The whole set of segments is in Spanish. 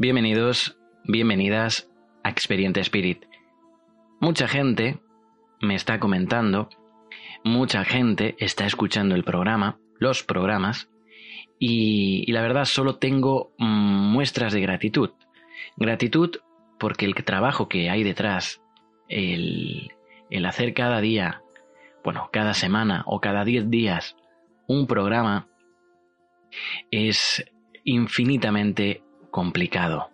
Bienvenidos, bienvenidas a Experiente Spirit. Mucha gente me está comentando, mucha gente está escuchando el programa, los programas, y, la verdad solo tengo muestras de gratitud. Gratitud porque el trabajo que hay detrás, el, el hacer cada día, bueno, cada semana o cada diez días un programa, es infinitamente complicado.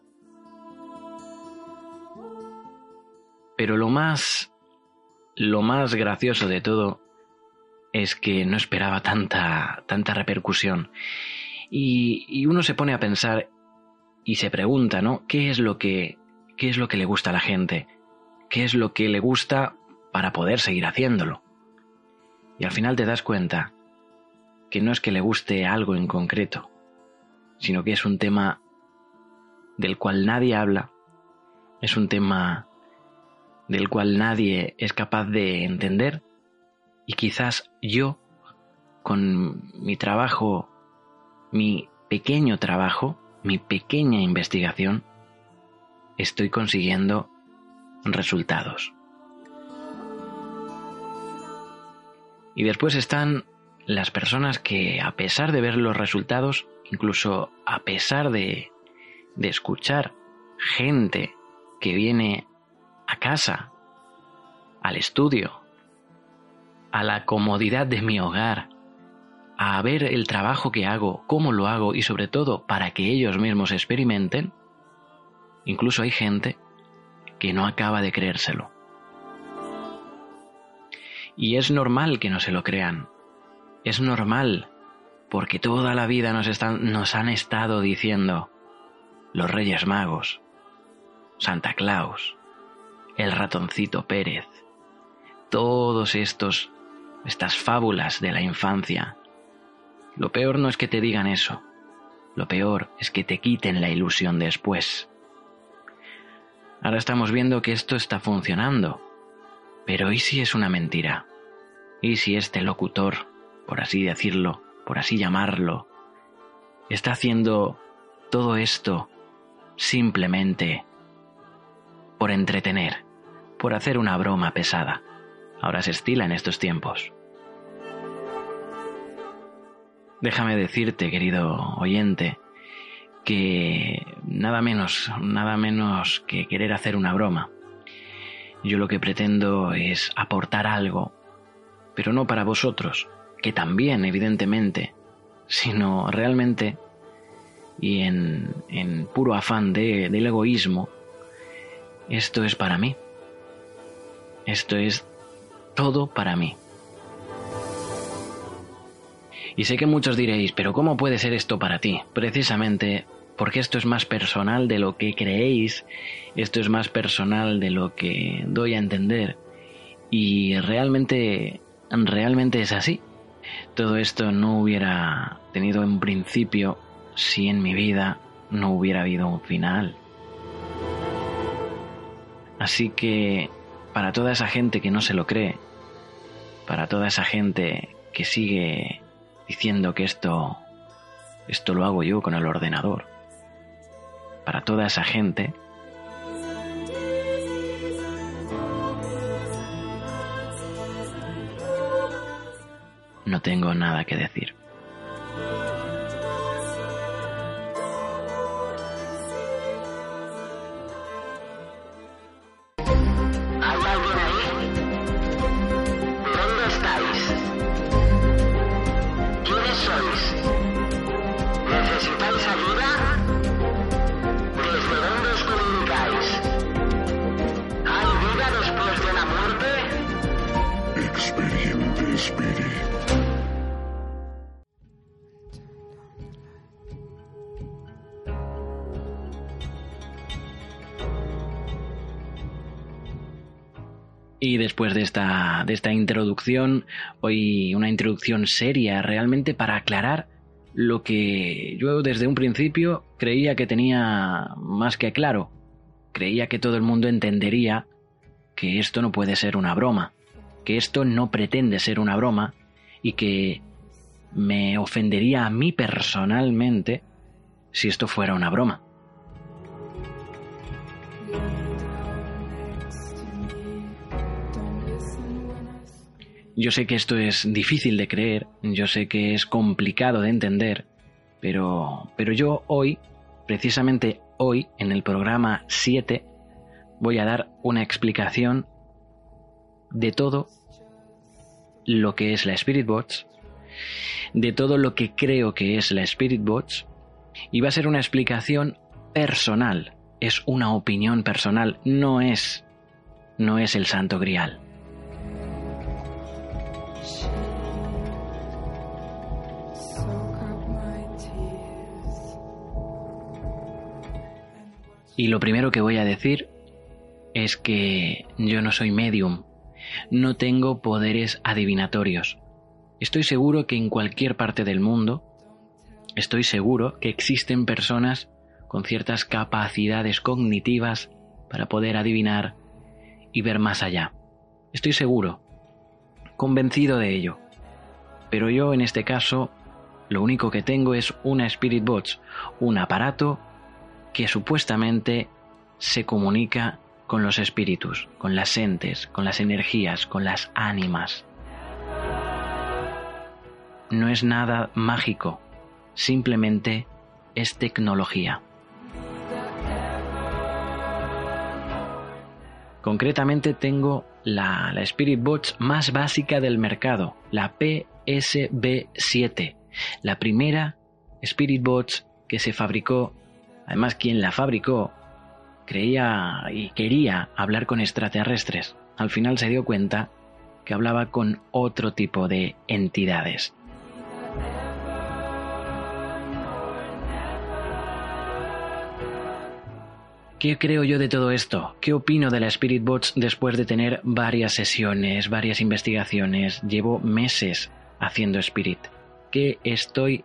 Pero lo más lo más gracioso de todo es que no esperaba tanta tanta repercusión. Y, y, uno se pone a pensar y se pregunta, ¿no? ¿Qué es lo que qué es lo que le gusta a la gente? ¿Qué es lo que le gusta para poder seguir haciéndolo? Y al final te das cuenta que no es que le guste algo en concreto, sino que es un tema del cual nadie habla, es un tema del cual nadie es capaz de entender y quizás yo, con mi trabajo, mi pequeño trabajo, mi pequeña investigación, estoy consiguiendo resultados. Y después están las personas que a pesar de ver los resultados, incluso a pesar de de escuchar gente que viene a casa, al estudio, a la comodidad de mi hogar, a ver el trabajo que hago, cómo lo hago y sobre todo para que ellos mismos experimenten, incluso hay gente que no acaba de creérselo. Y es normal que no se lo crean. Es normal, porque toda la vida nos, están, nos han estado diciendo, los Reyes Magos, Santa Claus, el ratoncito Pérez, todos estos, estas fábulas de la infancia. Lo peor no es que te digan eso, lo peor es que te quiten la ilusión después. Ahora estamos viendo que esto está funcionando, pero ¿y si es una mentira? ¿Y si este locutor, por así decirlo, por así llamarlo, está haciendo todo esto simplemente por entretener, por hacer una broma pesada. Ahora se estila en estos tiempos. Déjame decirte, querido oyente, que nada menos, nada menos que querer hacer una broma. Yo lo que pretendo es aportar algo, pero no para vosotros, que también, evidentemente, sino realmente y en, puro afán de, del egoísmo, esto es para mí. Esto es todo para mí. Y sé que muchos diréis, pero ¿cómo puede ser esto para ti? Precisamente porque esto es más personal de lo que creéis, esto es más personal de lo que doy a entender. Y realmente, realmente es así. Todo esto no hubiera tenido en principio si en mi vida no hubiera habido un final. Así que para toda esa gente que no se lo cree, para toda esa gente que sigue diciendo que esto esto lo hago yo con el ordenador. Para toda esa gente no tengo nada que decir. Esta, introducción, hoy una introducción seria realmente para aclarar lo que yo desde un principio creía que tenía más que claro. Creía que todo el mundo entendería que esto no puede ser una broma, que esto no pretende ser una broma y que me ofendería a mí personalmente si esto fuera una broma. Yo sé que esto es difícil de creer, yo sé que es complicado de entender, pero, pero yo hoy, precisamente hoy, en el programa 7, voy a dar una explicación de todo lo que es la Spirit Box, de todo lo que creo que es la Spirit Box, y va a ser una explicación personal, es una opinión personal, no es, no es el Santo Grial. Y lo primero que voy a decir es que yo no soy medium, no tengo poderes adivinatorios. Estoy seguro que en cualquier parte del mundo, estoy seguro que existen personas con ciertas capacidades cognitivas para poder adivinar y ver más allá. Estoy seguro, convencido de ello. Pero yo en este caso, lo único que tengo es una Spirit Box, un aparato que supuestamente se comunica con los espíritus, con las entes, con las energías, con las ánimas. No es nada mágico, simplemente es tecnología. Concretamente tengo la, Spirit Box más básica del mercado, la PSB7, la primera Spirit Box que se fabricó Además, quien la fabricó creía y quería hablar con extraterrestres. Al final se dio cuenta que hablaba con otro tipo de entidades. ¿Qué creo yo de todo esto? ¿Qué opino de la Spirit Box después de tener varias sesiones, varias investigaciones? Llevo meses haciendo Spirit. ¿Qué estoy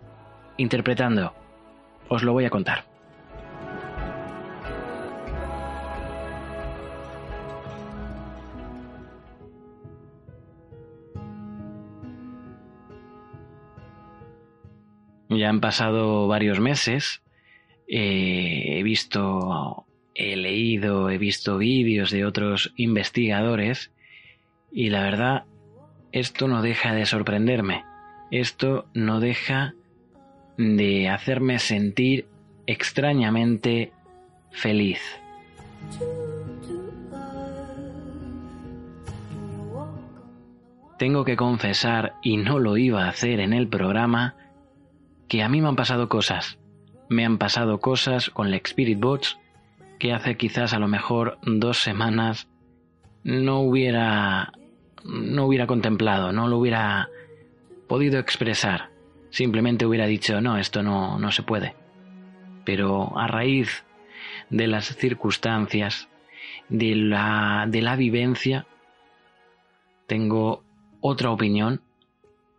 interpretando? Os lo voy a contar. Ya han pasado varios meses, eh, he visto, he leído, he visto vídeos de otros investigadores y la verdad, esto no deja de sorprenderme, esto no deja de hacerme sentir extrañamente feliz. Tengo que confesar, y no lo iba a hacer en el programa, que a mí me han pasado cosas. Me han pasado cosas con la Spirit Box que hace quizás a lo mejor dos semanas no hubiera no hubiera contemplado, no lo hubiera podido expresar. Simplemente hubiera dicho, no, esto no, no se puede. Pero a raíz de las circunstancias, de la, de la vivencia, tengo otra opinión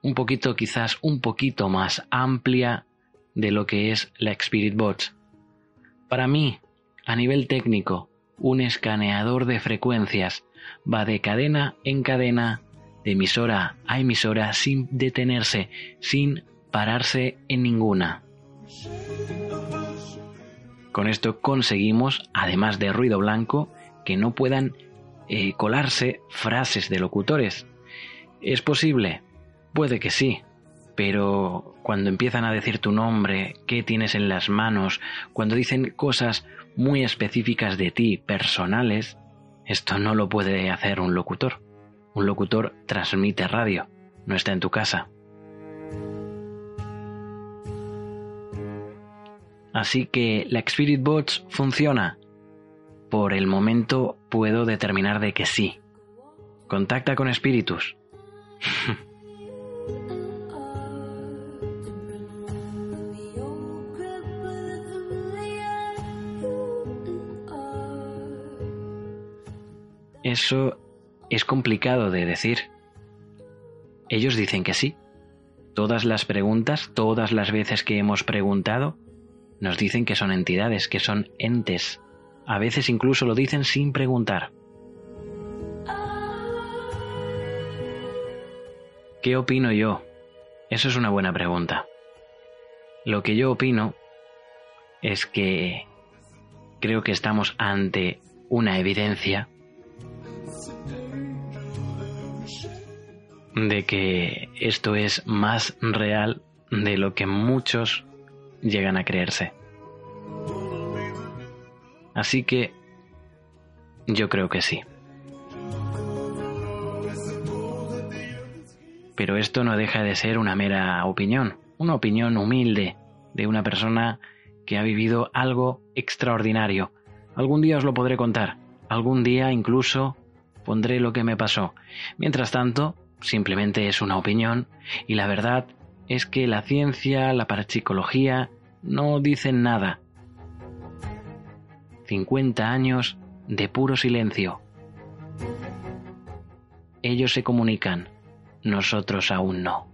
un poquito quizás un poquito más amplia de lo que es la Spirit Box. Para mí, a nivel técnico, un escaneador de frecuencias va de cadena en cadena, de emisora a emisora, sin detenerse, sin pararse en ninguna. Con esto conseguimos, además de ruido blanco, que no puedan eh, colarse frases de locutores. ¿Es posible? Puede que sí, pero cuando empiezan a decir tu nombre, qué tienes en las manos, cuando dicen cosas muy específicas de ti, personales, esto no lo puede hacer un locutor. Un locutor transmite radio, no está en tu casa. Así que la Spirit Box funciona. Por el momento puedo determinar de que sí. Contacta con espíritus. Eso es complicado de decir. Ellos dicen que sí. Todas las preguntas, todas las veces que hemos preguntado, nos dicen que son entidades, que son entes. A veces incluso lo dicen sin preguntar. ¿Qué opino yo? Eso es una buena pregunta. Lo que yo opino es que creo que estamos ante una evidencia de que esto es más real de lo que muchos llegan a creerse. Así que yo creo que sí. Pero esto no deja de ser una mera opinión, una opinión humilde de una persona que ha vivido algo extraordinario. Algún día os lo podré contar, algún día incluso pondré lo que me pasó. Mientras tanto, simplemente es una opinión y la verdad es que la ciencia, la parapsicología, no dicen nada. 50 años de puro silencio. Ellos se comunican, nosotros aún no.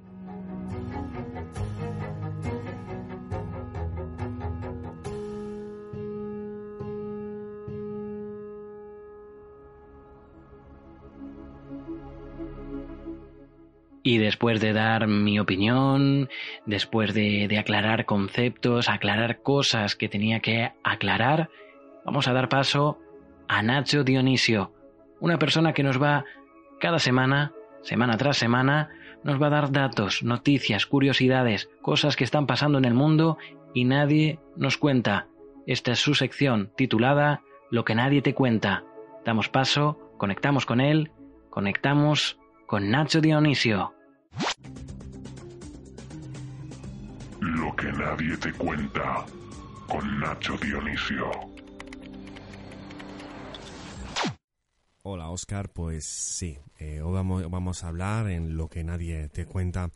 Y después de dar mi opinión, después de, aclarar conceptos, aclarar cosas que tenía que aclarar, vamos a dar paso a Nacho Dionisio, una persona que nos va cada semana, semana tras semana, nos va a dar datos, noticias, curiosidades, cosas que están pasando en el mundo y nadie nos cuenta. Esta es su sección titulada Lo que nadie te cuenta. Damos paso, conectamos con él, conectamos con Nacho Dionisio. Lo que nadie te cuenta con Nacho Dionisio. Hola Oscar, pues sí, eh, hoy vamos, vamos a hablar en lo que nadie te cuenta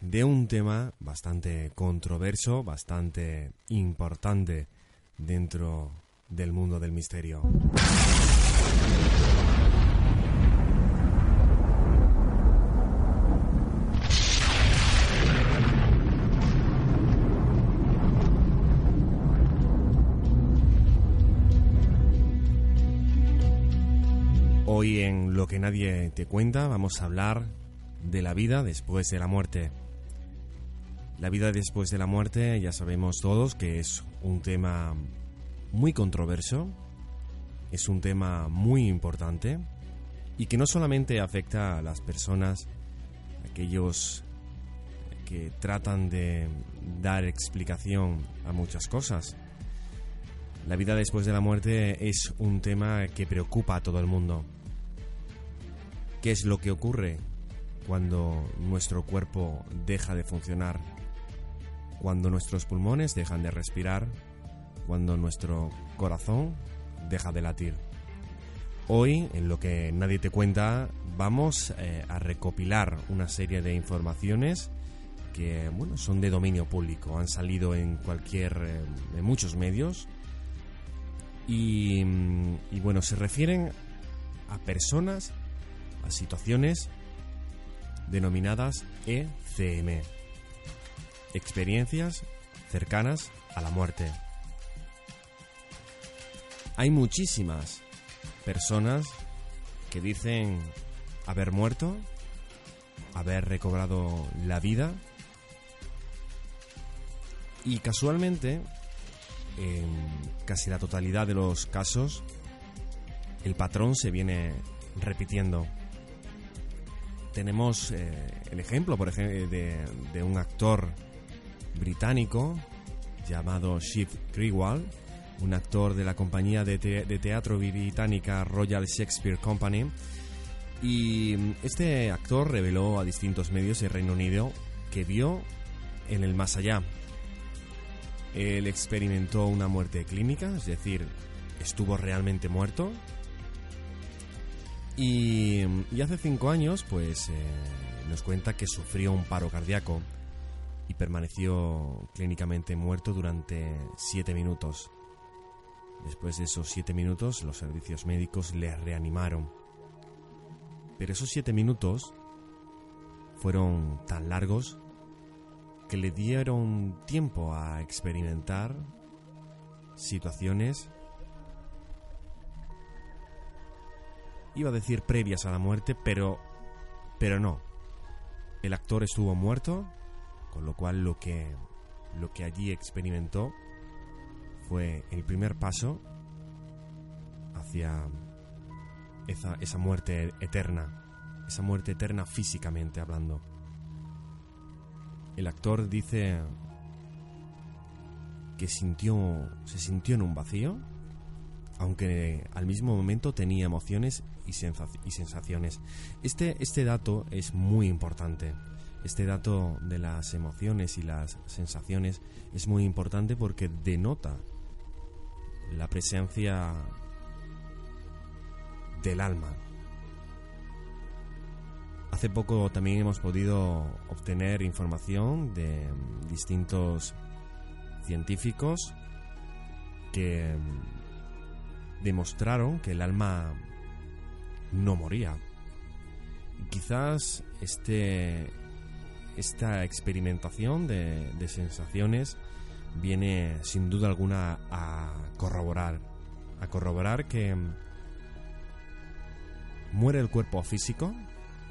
de un tema bastante controverso, bastante importante dentro del mundo del misterio. En Lo que nadie te cuenta vamos a hablar de la vida después de la muerte. La vida después de la muerte ya sabemos todos que es un tema muy controverso, es un tema muy importante y que no solamente afecta a las personas, aquellos que tratan de dar explicación a muchas cosas. La vida después de la muerte es un tema que preocupa a todo el mundo. ¿Qué es lo que ocurre cuando nuestro cuerpo deja de funcionar? Cuando nuestros pulmones dejan de respirar, cuando nuestro corazón deja de latir. Hoy, en lo que nadie te cuenta, vamos eh, a recopilar una serie de informaciones que bueno, son de dominio público, han salido en cualquier eh, en muchos medios y, y bueno, se refieren a personas situaciones denominadas ECM, experiencias cercanas a la muerte. Hay muchísimas personas que dicen haber muerto, haber recobrado la vida y casualmente en casi la totalidad de los casos el patrón se viene repitiendo tenemos eh, el ejemplo, por ejemplo, de, un actor británico llamado Shiv Grewal, un actor de la compañía de, de, teatro británica Royal Shakespeare Company. Y este actor reveló a distintos medios del Reino Unido que vio en el más allá. Él experimentó una muerte clínica, es decir, estuvo realmente muerto, y, hace cinco años, pues eh, nos cuenta que sufrió un paro cardíaco y permaneció clínicamente muerto durante siete minutos. Después de esos siete minutos, los servicios médicos le reanimaron. Pero esos siete minutos fueron tan largos que le dieron tiempo a experimentar situaciones, iba a decir previas a la muerte, pero, pero no. El actor estuvo muerto, con lo cual lo que, lo que allí experimentó fue el primer paso hacia esa, esa muerte eterna, esa muerte eterna físicamente hablando. El actor dice que sintió, se sintió en un vacío, aunque al mismo momento tenía emociones y, sensaciones. Este, este dato es muy importante. Este dato de las emociones y las sensaciones es muy importante porque denota la presencia del alma. Hace poco también hemos podido obtener información de distintos científicos que demostraron que el alma no moría. quizás este, esta experimentación de, sensaciones viene sin duda alguna a corroborar, a corroborar que muere el cuerpo físico,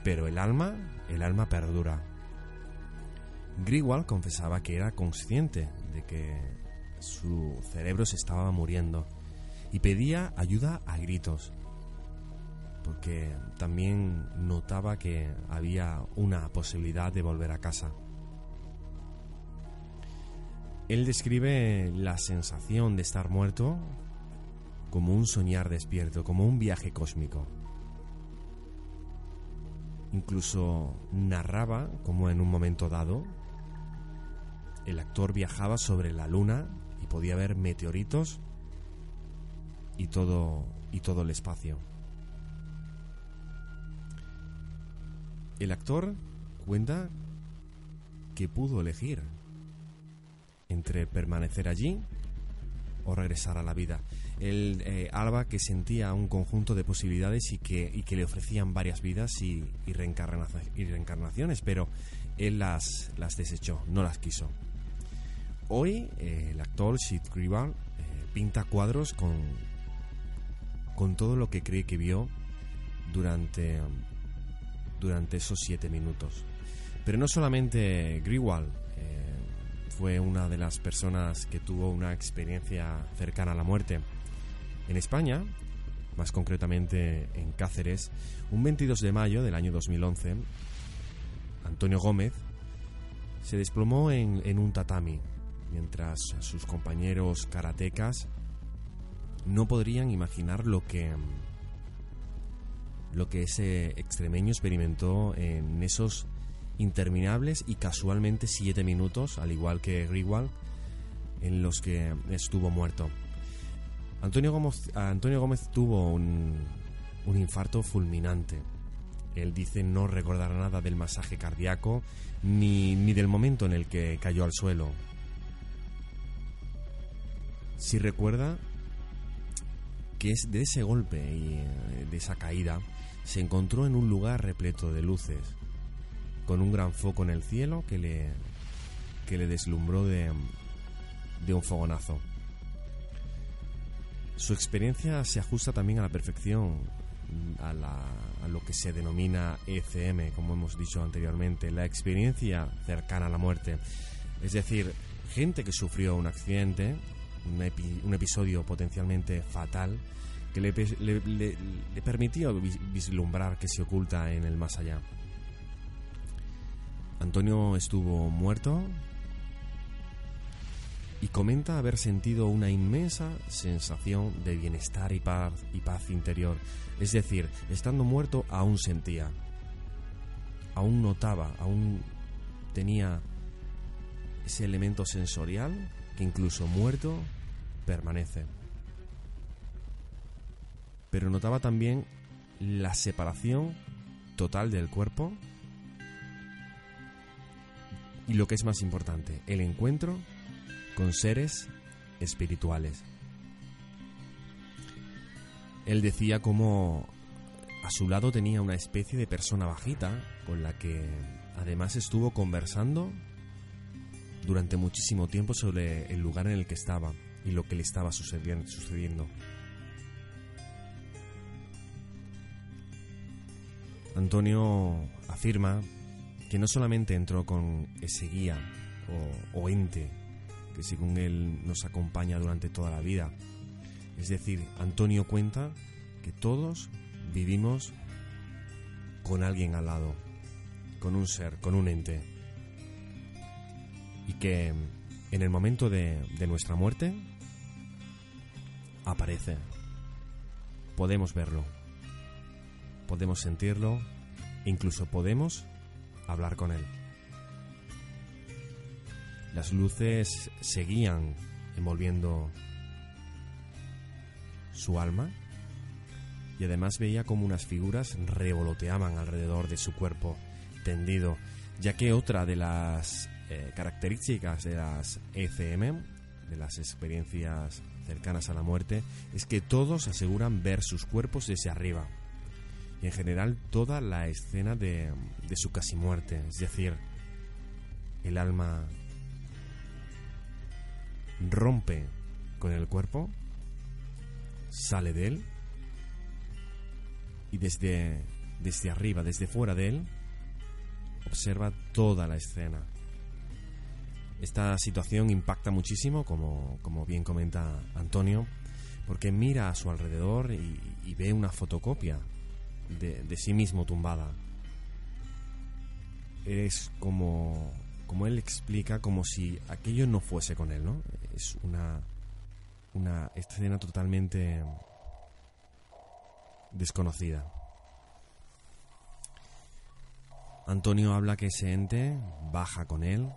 pero el alma, el alma perdura. Grigwald confesaba que era consciente de que su cerebro se estaba muriendo y pedía ayuda a gritos, porque también notaba que había una posibilidad de volver a casa. Él describe la sensación de estar muerto como un soñar despierto, como un viaje cósmico. Incluso narraba como en un momento dado el actor viajaba sobre la luna y podía ver meteoritos y todo y todo el espacio. El actor cuenta que pudo elegir entre permanecer allí o regresar a la vida. Él, eh, Alba, que sentía un conjunto de posibilidades y que, y que le ofrecían varias vidas y, y, reencarnaciones, pero él las, las desechó, no las quiso. Hoy eh, el actor Sid Gribal eh, pinta cuadros con, con todo lo que cree que vio durante, durante esos siete minutos. Pero no solamente Grewal fue una de las personas que tuvo una experiencia cercana a la muerte. En España, más concretamente en Cáceres, un 22 de mayo del año 2011, Antonio Gómez se desplomó en, en un tatami, mientras sus compañeros karatecas no podrían imaginar lo que lo que ese extremeño experimentó en esos interminables y casualmente siete minutos, al igual que Grigwald, en los que estuvo muerto. Antonio Gómez, Antonio Gómez tuvo un, un infarto fulminante. Él dice no recordar nada del masaje cardíaco ni, ni del momento en el que cayó al suelo. Si recuerda que es de ese golpe y eh, de esa caída se encontró en un lugar repleto de luces, con un gran foco en el cielo que le, que le deslumbró de, de un fogonazo. Su experiencia se ajusta también a la perfección a, la, a, lo que se denomina ECM, como hemos dicho anteriormente, la experiencia cercana a la muerte. Es decir, gente que sufrió un accidente, un, epi, un episodio potencialmente fatal, que le, le, vislumbrar que se oculta en el más allá. Antonio estuvo muerto y comenta haber sentido una inmensa sensación de bienestar y paz, y paz interior. Es decir, estando muerto aún sentía, aún notaba, aún tenía ese elemento sensorial que incluso muerto permanece. Pero notaba también la separación total del cuerpo y lo que es más importante, el encuentro con seres espirituales. Él decía cómo a su lado tenía una especie de persona bajita con la que además estuvo conversando durante muchísimo tiempo sobre el lugar en el que estaba y lo que le estaba sucediendo. Antonio afirma que no solamente entró con ese guía o, ente que según él nos acompaña durante toda la vida, es decir, Antonio cuenta que todos vivimos con alguien al lado, con un ser, con un ente, y que en el momento de, nuestra muerte aparece, podemos verlo. Podemos sentirlo, incluso podemos hablar con él. Las luces seguían envolviendo su alma y además veía como unas figuras revoloteaban alrededor de su cuerpo tendido, ya que otra de las eh, características de las ECM, de las experiencias cercanas a la muerte, es que todos aseguran ver sus cuerpos desde arriba en general toda la escena de, de su casi muerte, es decir, el alma rompe con el cuerpo, sale de él y desde, desde arriba, desde fuera de él, observa toda la escena. Esta situación impacta muchísimo, como, como bien comenta Antonio, porque mira a su alrededor y ve una fotocopia de, sí mismo tumbada. Es como, como él explica, como si aquello no fuese con él, ¿no? Es una, una escena totalmente desconocida. Antonio habla que ese ente baja con él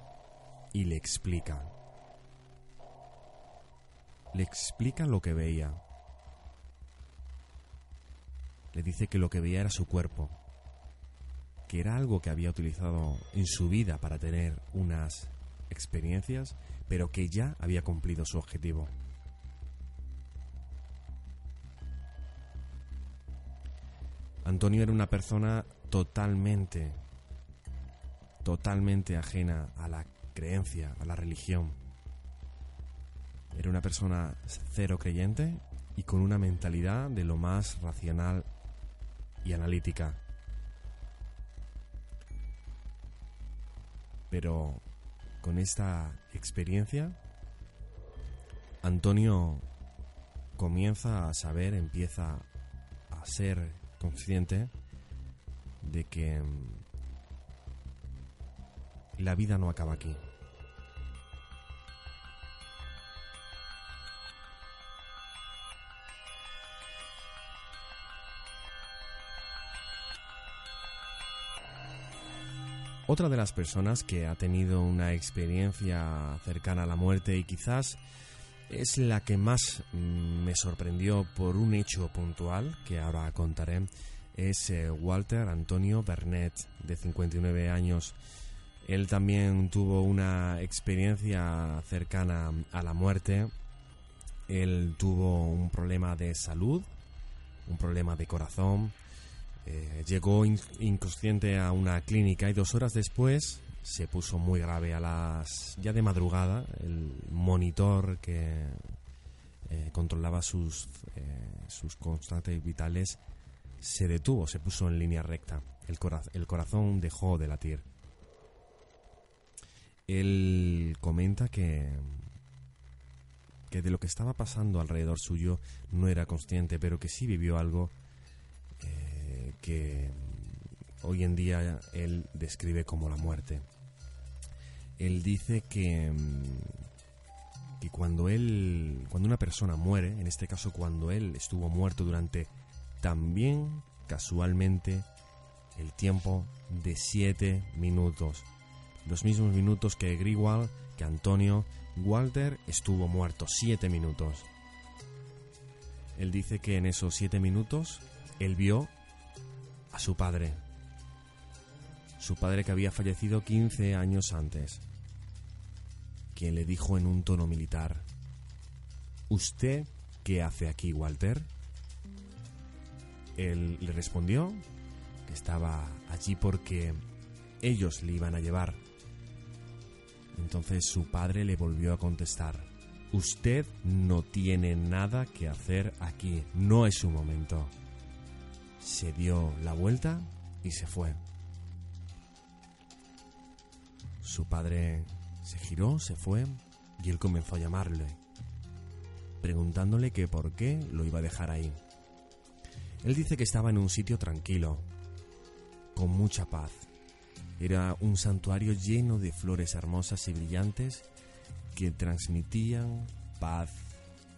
y le explica. Le explica lo que veía. le dice que lo que veía era su cuerpo, que era algo que había utilizado en su vida para tener unas experiencias, pero que ya había cumplido su objetivo. Antonio era una persona totalmente, totalmente ajena a la creencia, a la religión. Era una persona cero creyente y con una mentalidad de lo más racional y analítica. Pero con esta experiencia, Antonio comienza a saber, empieza a ser consciente de que mm, la vida no acaba aquí. Otra de las personas que ha tenido una experiencia cercana a la muerte y quizás es la que más mm, me sorprendió por un hecho puntual que ahora contaré es eh, Walter Antonio Bernet de 59 años. Él también tuvo una experiencia cercana a la muerte. Él tuvo un problema de salud, un problema de corazón, eh, llegó inconsciente a una clínica y dos horas después se puso muy grave a las ya de madrugada el monitor que eh, controlaba sus eh, sus constantes vitales se detuvo se puso en línea recta. El, corazón dejó de latir. Él comenta que que de lo que estaba pasando alrededor suyo no era consciente pero que sí vivió algo que hoy en día él describe como la muerte. Él dice que, mm, que cuando él, cuando una persona muere, en este caso cuando él estuvo muerto durante también casualmente el tiempo de siete minutos, los mismos minutos que Grigwald, que Antonio, Walter estuvo muerto, siete minutos. Él dice que en esos siete minutos él vio a su padre. Su padre que había fallecido 15 años antes. Quien le dijo en un tono militar, ¿Usted qué hace aquí, Walter? él le respondió que estaba allí porque ellos le iban a llevar. Entonces su padre le volvió a contestar, Usted no tiene nada que hacer aquí, no es su momento. Se dio la vuelta y se fue. Su padre se giró, se fue y él comenzó a llamarle, preguntándole que por qué lo iba a dejar ahí. Él dice que estaba en un sitio tranquilo, con mucha paz. Era un santuario lleno de flores hermosas y brillantes que transmitían paz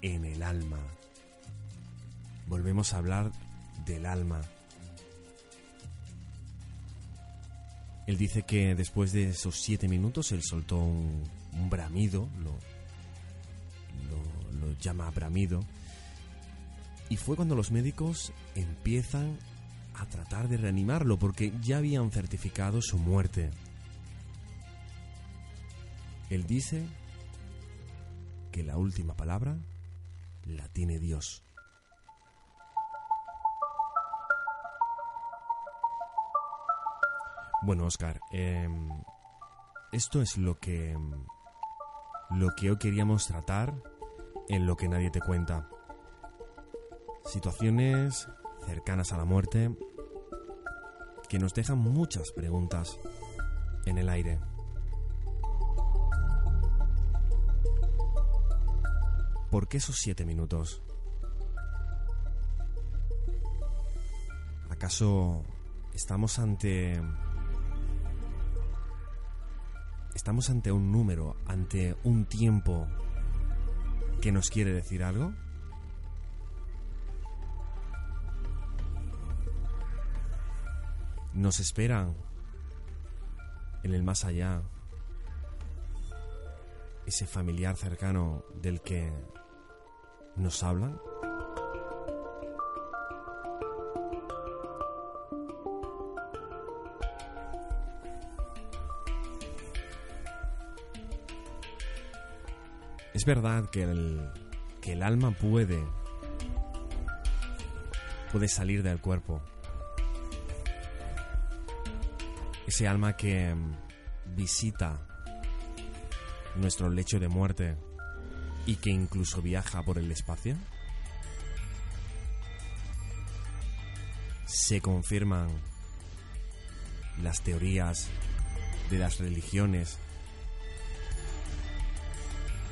en el alma. Volvemos a hablar del alma. Él dice que después de esos siete minutos él soltó un, bramido, lo, lo, lo llama bramido, y fue cuando los médicos empiezan a tratar de reanimarlo porque ya habían certificado su muerte. Él dice que la última palabra la tiene Dios. Bueno, Oscar, em, esto es lo que lo que hoy queríamos tratar en lo que nadie te cuenta. Situaciones cercanas a la muerte que nos dejan muchas preguntas en el aire. ¿Por qué esos siete minutos? ¿Acaso estamos ante... Estamos ante un número, ante un tiempo que nos quiere decir algo? Nos esperan en el más allá ese familiar cercano del que nos hablan? Verdad que el, que el alma puede puede salir del cuerpo. Ese alma que visita nuestro lecho de muerte y que incluso viaja por el espacio? Se confirman las teorías de las religiones,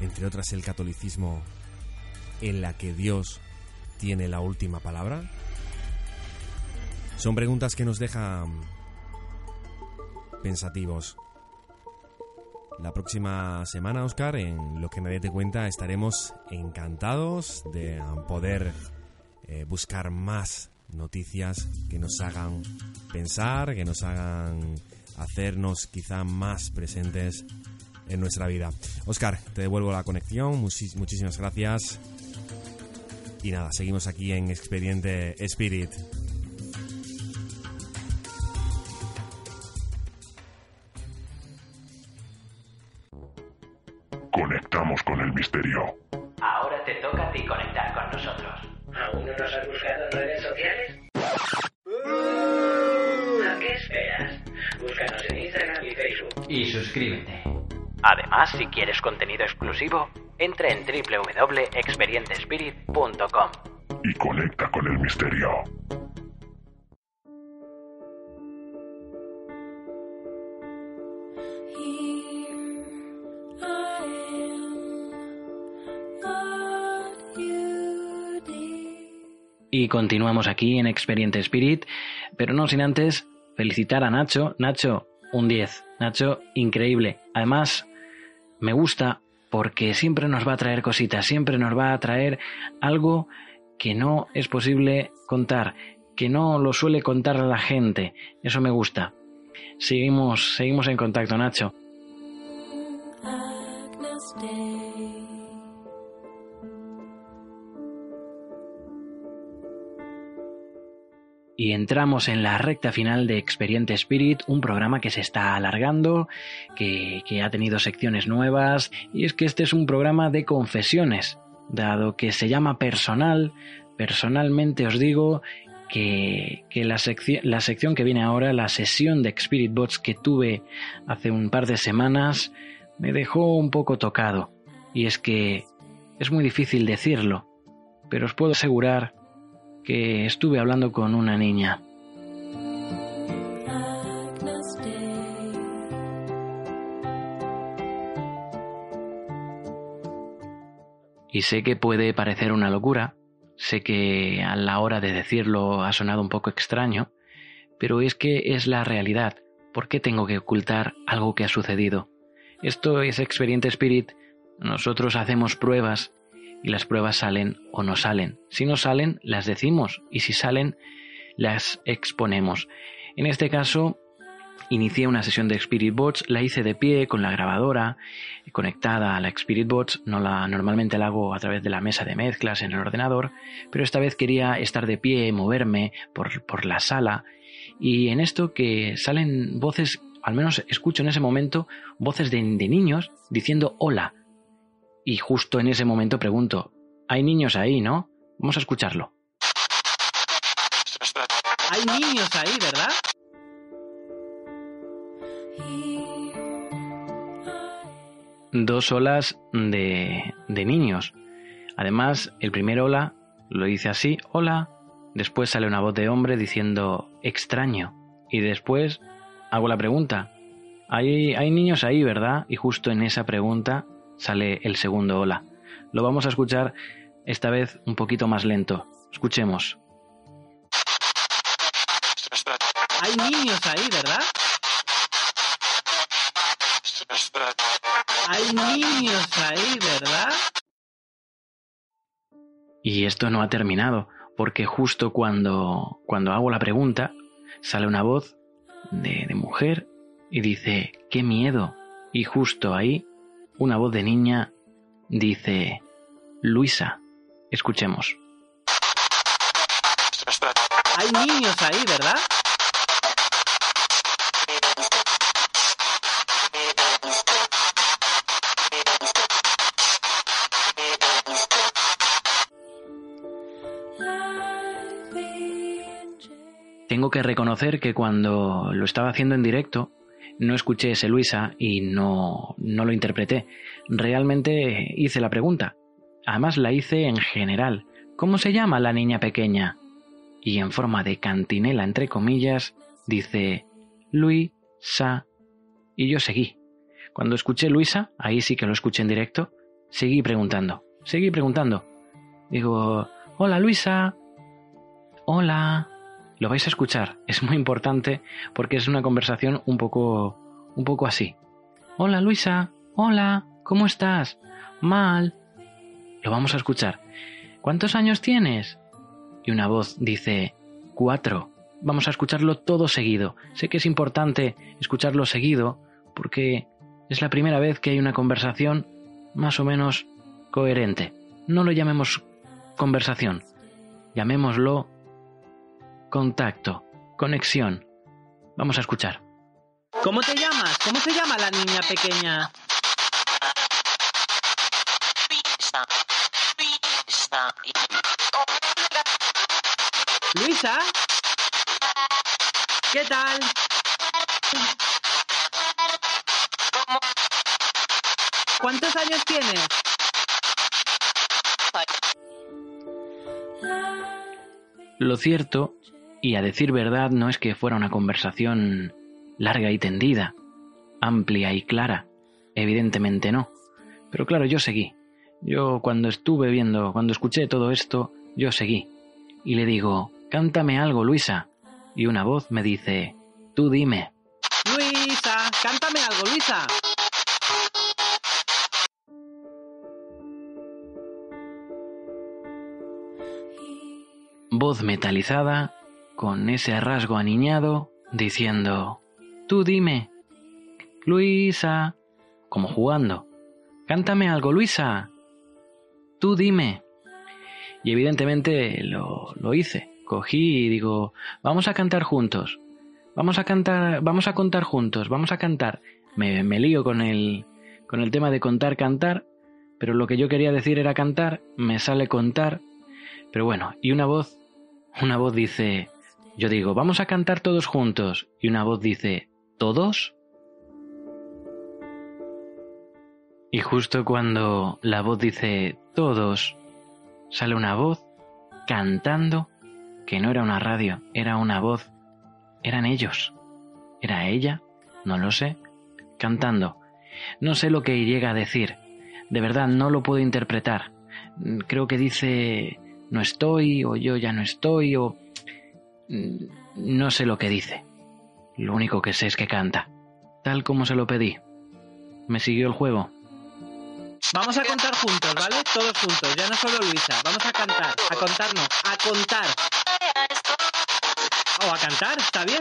entre otras el catolicismo, en la que Dios tiene la última palabra? Son preguntas que nos dejan pensativos. La próxima semana, Oscar, en Lo que nadie te cuenta, estaremos encantados de poder eh, buscar más noticias que nos hagan pensar, que nos hagan hacernos quizá más presentes en nuestra vida. Oscar, te devuelvo la conexión, muchísimas gracias. Y nada, seguimos aquí en Expediente Spirit. Además, si quieres contenido exclusivo, entra en www.experientespirit.com y conecta con el misterio. Y continuamos aquí en Experiente Spirit, pero no sin antes felicitar a Nacho. Nacho, un 10. Nacho, increíble. Además, me gusta porque siempre nos va a traer cositas, siempre nos va a traer algo que no es posible contar, que no lo suele contar la gente. Eso me gusta. Seguimos, seguimos en contacto, Nacho. Y entramos en la recta final de Experiente Spirit, un programa que se está alargando, que, que, ha tenido secciones nuevas, y es que este es un programa de confesiones, dado que se llama personal, personalmente os digo que, la, la sección que viene ahora, la sesión de Spirit Bots que tuve hace un par de semanas, me dejó un poco tocado. Y es que es muy difícil decirlo, pero os puedo asegurar que estuve hablando con una niña. Y sé que puede parecer una locura, sé que a la hora de decirlo ha sonado un poco extraño, pero es que es la realidad. ¿Por qué tengo que ocultar algo que ha sucedido? Esto es Experiente Spirit. Nosotros hacemos pruebas y las pruebas salen o no salen. Si no salen, las decimos y si salen, las exponemos. En este caso, Inicié una sesión de Spirit Bots, la hice de pie con la grabadora conectada a la Spirit Bots, no la normalmente la hago a través de la mesa de mezclas en el ordenador, pero esta vez quería estar de pie, moverme por, por la sala y en esto que salen voces, al menos escucho en ese momento voces de, de niños diciendo hola y justo en ese momento pregunto, hay niños ahí, ¿no? Vamos a escucharlo. Hay niños ahí, ¿verdad? dos olas de, de niños. Además, el primer hola lo dice así, hola, después sale una voz de hombre diciendo extraño, y después hago la pregunta, hay, hay niños ahí, ¿verdad? Y justo en esa pregunta sale el segundo hola. Lo vamos a escuchar esta vez un poquito más lento. Escuchemos. Hay niños ahí, ¿verdad? Hay niños ahí, ¿verdad? Y esto no ha terminado, porque justo cuando, cuando hago la pregunta, sale una voz de, de mujer y dice, ¡qué miedo! Y justo ahí, una voz de niña dice, Luisa, escuchemos. Hay niños ahí, ¿verdad? Tengo que reconocer que cuando lo estaba haciendo en directo, no escuché ese Luisa y no, no lo interpreté. Realmente hice la pregunta. Además la hice en general. ¿Cómo se llama la niña pequeña? Y en forma de cantinela, entre comillas, dice Luisa. Y yo seguí. Cuando escuché Luisa, ahí sí que lo escuché en directo, seguí preguntando. Seguí preguntando. Digo, hola Luisa. Hola. Lo vais a escuchar, es muy importante porque es una conversación un poco un poco así. Hola Luisa, hola, ¿cómo estás? Mal. Lo vamos a escuchar. ¿Cuántos años tienes? Y una voz dice, cuatro. Vamos a escucharlo todo seguido. Sé que es importante escucharlo seguido porque es la primera vez que hay una conversación más o menos coherente. No lo llamemos conversación, llamémoslo contacto, conexión. Vamos a escuchar. ¿Cómo te llamas? ¿Cómo se llama la niña pequeña? Luisa. ¿Qué tal? ¿Cuántos años tienes? Lo cierto, y a decir verdad, no es que fuera una conversación larga y tendida, amplia y clara. Evidentemente no. Pero claro, yo seguí. Yo cuando estuve viendo, cuando escuché todo esto, yo seguí. Y le digo, cántame algo, Luisa. Y una voz me dice, tú dime. Luisa, cántame algo, Luisa. voz metalizada, con ese rasgo aniñado, diciendo, Tú dime, Luisa, como jugando, cántame algo, Luisa, tú dime. Y evidentemente lo, lo hice, cogí y digo, vamos a cantar juntos, vamos a cantar, vamos a contar juntos, vamos a cantar. Me, me lío con el, con el tema de contar, cantar, pero lo que yo quería decir era cantar, me sale contar, pero bueno, y una voz una voz dice, yo digo, vamos a cantar todos juntos. Y una voz dice, ¿todos? Y justo cuando la voz dice, todos, sale una voz cantando que no era una radio, era una voz. Eran ellos. ¿Era ella? No lo sé. Cantando. No sé lo que llega a decir. De verdad, no lo puedo interpretar. Creo que dice no estoy o yo ya no estoy o... No sé lo que dice. Lo único que sé es que canta. Tal como se lo pedí. Me siguió el juego. Vamos a contar juntos, ¿vale? Todos juntos, ya no solo Luisa. Vamos a cantar, a contarnos, a contar. O a cantar, está bien.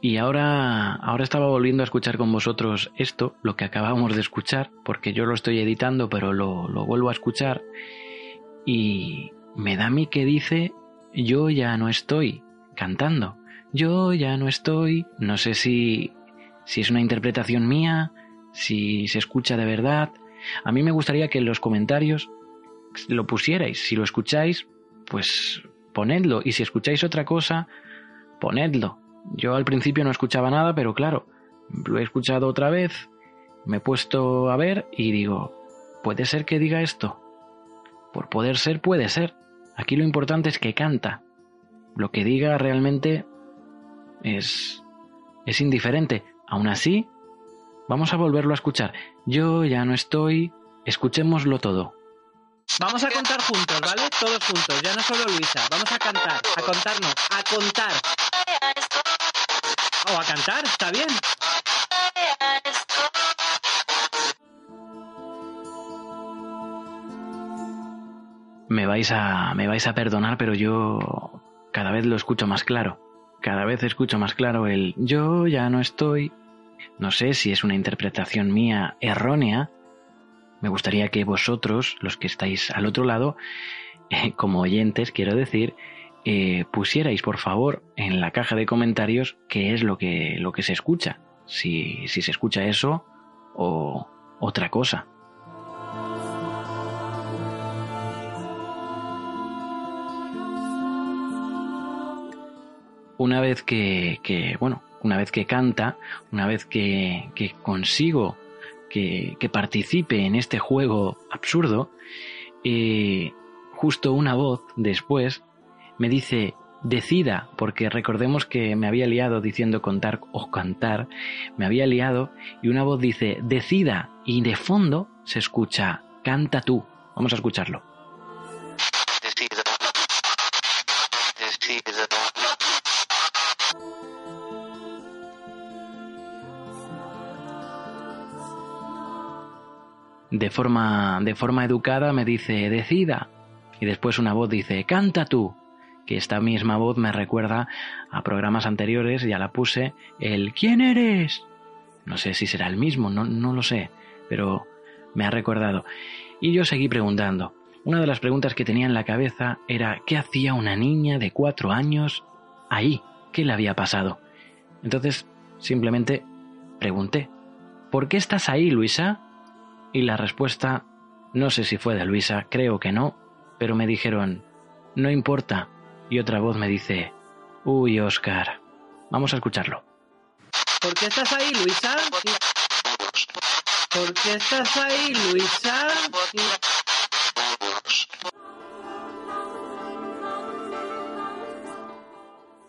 Y ahora, ahora estaba volviendo a escuchar con vosotros esto, lo que acabamos de escuchar, porque yo lo estoy editando, pero lo, lo vuelvo a escuchar. Y me da a mí que dice, yo ya no estoy cantando. Yo ya no estoy, no sé si, si es una interpretación mía, si se escucha de verdad. A mí me gustaría que en los comentarios lo pusierais. Si lo escucháis, pues ponedlo. Y si escucháis otra cosa, ponedlo. Yo al principio no escuchaba nada, pero claro, lo he escuchado otra vez, me he puesto a ver y digo, ¿puede ser que diga esto? Por poder ser, puede ser. Aquí lo importante es que canta. Lo que diga realmente es es indiferente. Aún así, vamos a volverlo a escuchar. Yo ya no estoy. Escuchémoslo todo. Vamos a contar juntos, ¿vale? Todos juntos, ya no solo Luisa. Vamos a cantar, a contarnos, a contar. O a cantar, está bien. Me vais a me vais a perdonar, pero yo cada vez lo escucho más claro. Cada vez escucho más claro el yo ya no estoy. No sé si es una interpretación mía errónea. Me gustaría que vosotros, los que estáis al otro lado, como oyentes, quiero decir, eh, pusierais por favor en la caja de comentarios qué es lo que, lo que se escucha. Si, si se escucha eso o otra cosa. Una vez que, que, bueno, una vez que canta, una vez que, consigo que, que, participe en este juego absurdo, eh, justo una voz después me dice decida, porque recordemos que me había liado diciendo contar o cantar, me había liado y una voz dice decida y de fondo se escucha canta tú. Vamos a escucharlo. Decida. Decida. De forma, de forma educada me dice decida y después una voz dice canta tú que esta misma voz me recuerda a programas anteriores, ya la puse, el ¿quién eres? No sé si será el mismo, no, no lo sé, pero me ha recordado. Y yo seguí preguntando. Una de las preguntas que tenía en la cabeza era ¿qué hacía una niña de cuatro años ahí? ¿Qué le había pasado? Entonces, simplemente pregunté, ¿por qué estás ahí, Luisa? Y la respuesta, no sé si fue de Luisa, creo que no, pero me dijeron, no importa, y otra voz me dice, uy, Oscar. Vamos a escucharlo. ¿Por qué estás ahí, Luisa? ¿Por qué estás ahí, Luisa?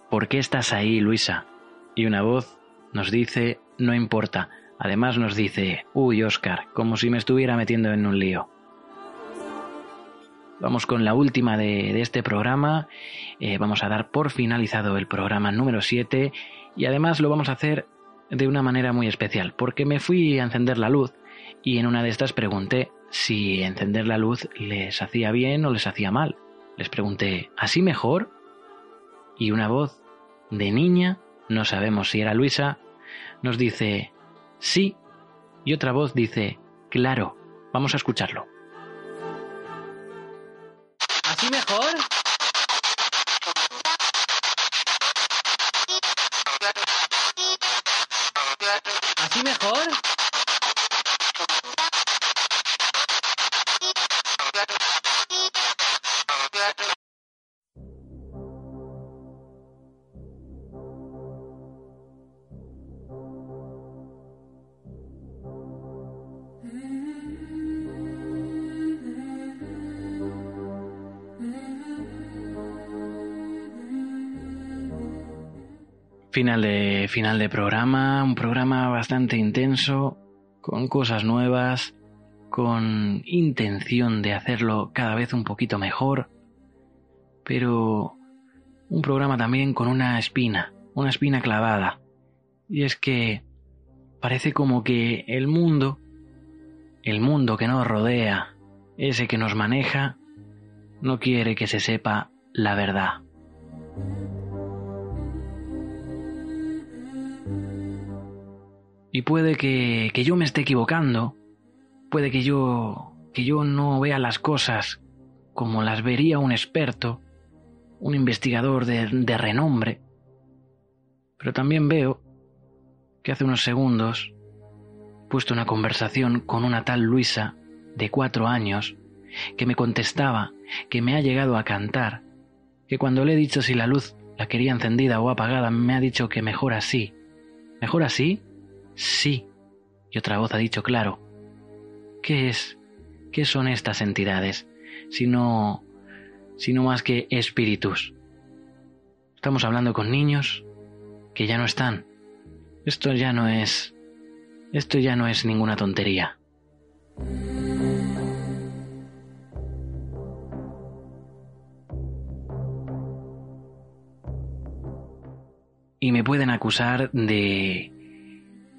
¿Por qué estás ahí, Luisa? Y una voz nos dice, no importa. Además nos dice, uy, Oscar, como si me estuviera metiendo en un lío. Vamos con la última de, este programa. Eh, vamos a dar por finalizado el programa número 7 y además lo vamos a hacer de una manera muy especial, porque me fui a encender la luz y en una de estas pregunté si encender la luz les hacía bien o les hacía mal. Les pregunté, ¿así mejor? Y una voz de niña, no sabemos si era Luisa, nos dice, sí, y otra voz dice, claro, vamos a escucharlo. Final de, final de programa, un programa bastante intenso, con cosas nuevas, con intención de hacerlo cada vez un poquito mejor, pero un programa también con una espina, una espina clavada. Y es que parece como que el mundo, el mundo que nos rodea, ese que nos maneja, no quiere que se sepa la verdad. Y puede que, que yo me esté equivocando, puede que yo, que yo no vea las cosas como las vería un experto, un investigador de, de renombre, pero también veo que hace unos segundos puesto una conversación con una tal Luisa de cuatro años que me contestaba que me ha llegado a cantar, que cuando le he dicho si la luz la quería encendida o apagada me ha dicho que mejor así. ¿Mejor así? Sí. Y otra voz ha dicho claro. ¿Qué es? ¿Qué son estas entidades? Sino sino más que espíritus. Estamos hablando con niños que ya no están. Esto ya no es esto ya no es ninguna tontería. Y me pueden acusar de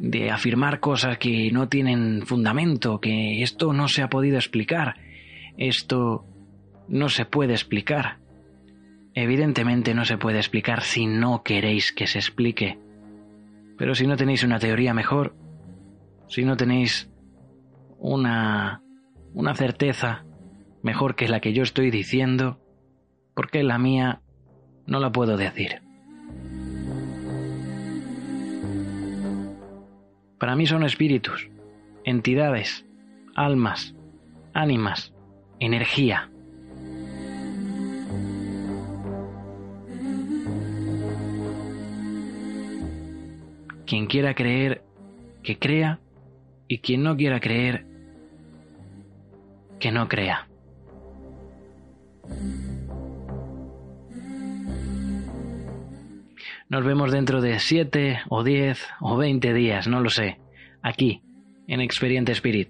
de afirmar cosas que no tienen fundamento, que esto no se ha podido explicar, esto no se puede explicar. Evidentemente no se puede explicar si no queréis que se explique. Pero si no tenéis una teoría mejor, si no tenéis una una certeza mejor que la que yo estoy diciendo, porque la mía no la puedo decir. Para mí son espíritus, entidades, almas, ánimas, energía. Quien quiera creer, que crea, y quien no quiera creer, que no crea. Nos vemos dentro de 7 o 10 o 20 días, no lo sé, aquí, en Experiente Spirit.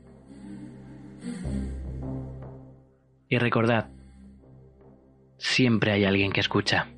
Y recordad, siempre hay alguien que escucha.